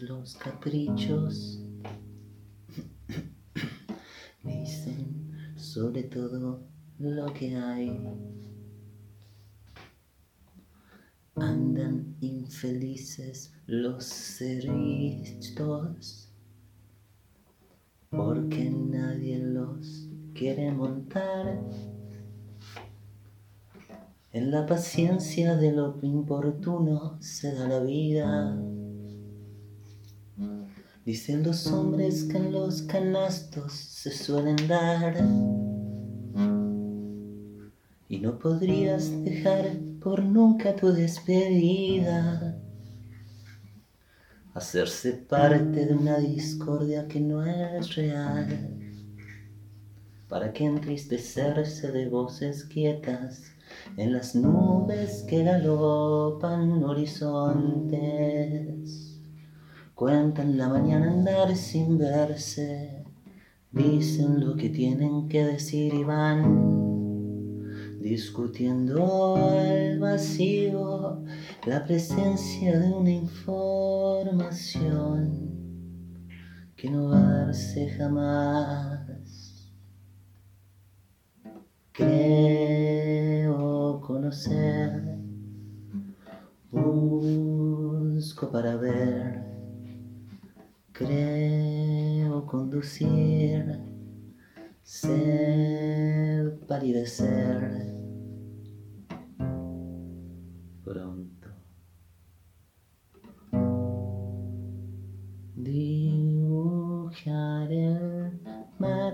Los caprichos. Dicen sobre todo lo que hay. Andan infelices los cerritos porque nadie los quiere montar. En la paciencia de lo importuno se da la vida. Dicen los hombres que en los canastos se suelen dar. Y no podrías dejar por nunca tu despedida. Hacerse parte de una discordia que no es real. ¿Para qué entristecerse de voces quietas en las nubes que galopan horizontes? Cuentan la mañana andar sin verse, dicen lo que tienen que decir y van discutiendo al vacío la presencia de una información que no va a darse jamás. Creo conocer, busco para ver, creo conducir, ser palidecer. Pronto. Dibujar el mar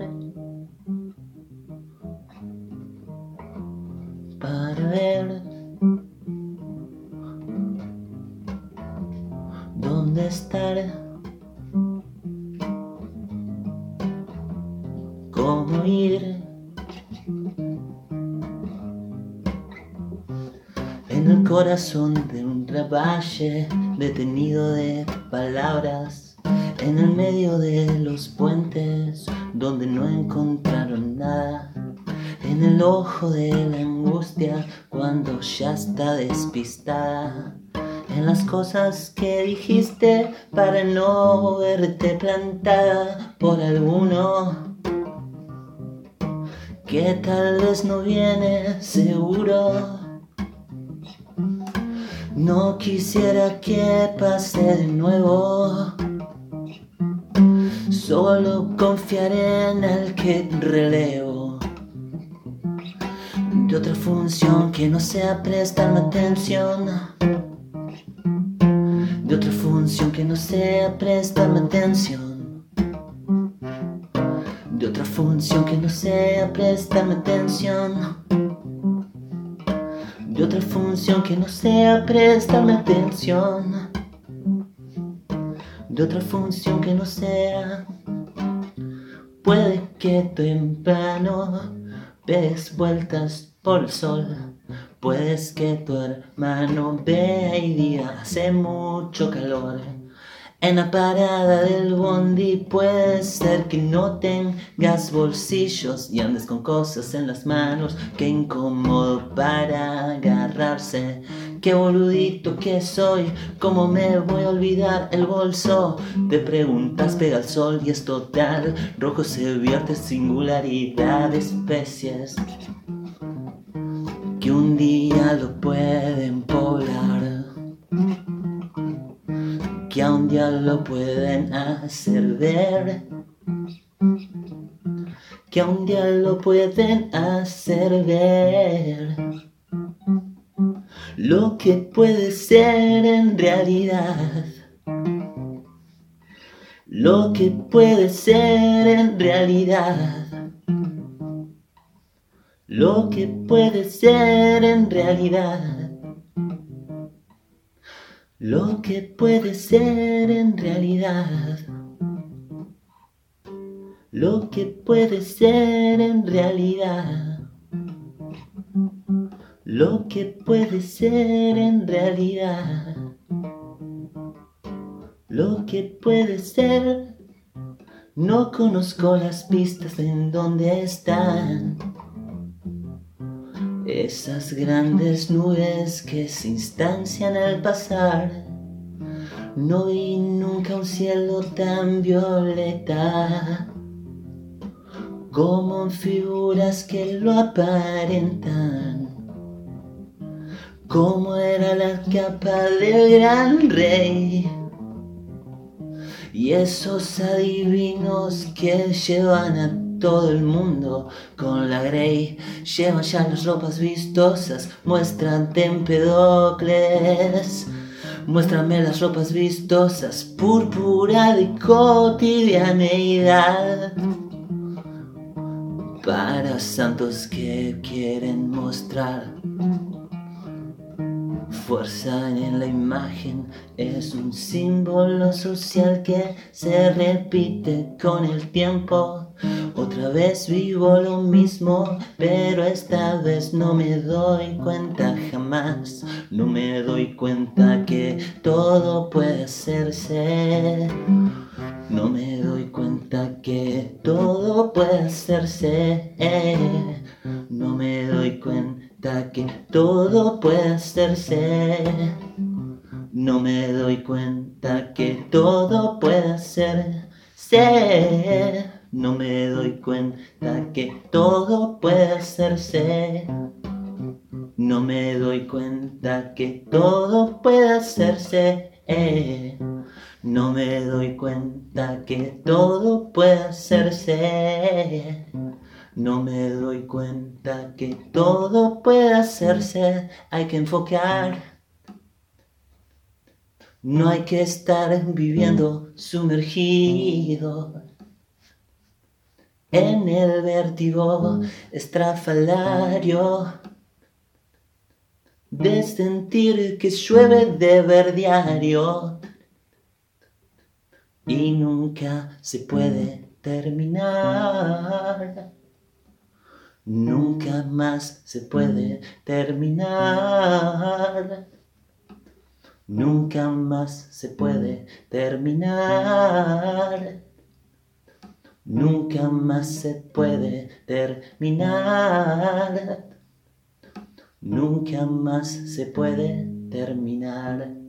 para ver dónde estar, En el corazón de un traballe detenido de palabras, en el medio de los puentes donde no encontraron nada, en el ojo de la angustia cuando ya está despistada, en las cosas que dijiste para no verte plantada por alguno que tal vez no viene seguro. No quisiera que pase de nuevo. Solo confiaré en el que relevo. De otra función que no sea prestarme atención. De otra función que no sea prestarme atención. De otra función que no sea prestarme atención de otra función que no sea prestarme atención, de otra función que no sea, puede que temprano des vueltas por el sol, puedes que tu hermano vea y diga hace mucho calor. En la parada del bondi puede ser que no tengas bolsillos y andes con cosas en las manos. Qué incómodo para agarrarse. Qué boludito que soy, cómo me voy a olvidar el bolso. Te preguntas, pega el sol y es total. Rojo se vierte singularidad de especies que un día lo pueden poblar que a un día lo pueden hacer ver, que a un día lo pueden hacer ver, lo que puede ser en realidad, lo que puede ser en realidad. Lo que puede ser en realidad. Lo que puede ser en realidad. Lo que puede ser en realidad. Lo que puede ser en realidad lo que puede ser. No conozco las pistas en donde están esas grandes nubes que se instancian al pasar. No vi nunca un cielo tan violeta como figuras que lo aparentan. Como era la capa del gran rey y esos adivinos que llevan a todo el mundo con la Grey llevan ya las ropas vistosas, muestran Tempedocles. Muéstrame las ropas vistosas, púrpura de cotidianeidad. Para santos que quieren mostrar fuerza en la imagen es un símbolo social que se repite con el tiempo. Otra vez vivo lo mismo, pero esta vez no me doy cuenta jamás. No me doy cuenta que todo puede hacerse. No me doy cuenta que todo puede hacerse. No me doy cuenta que todo puede hacerse. No me doy cuenta que todo puede hacerse. No me doy cuenta que todo puede hacerse. No me doy cuenta que todo puede hacerse. No me doy cuenta que todo puede hacerse. No me doy cuenta que todo puede hacerse, hay que enfocar. No hay que estar viviendo sumergido en el vértigo estrafalario de sentir que llueve de verdiario y nunca se puede terminar. Nunca más se puede terminar. Nunca más se puede terminar. Nunca más se puede terminar. Nunca más se puede terminar.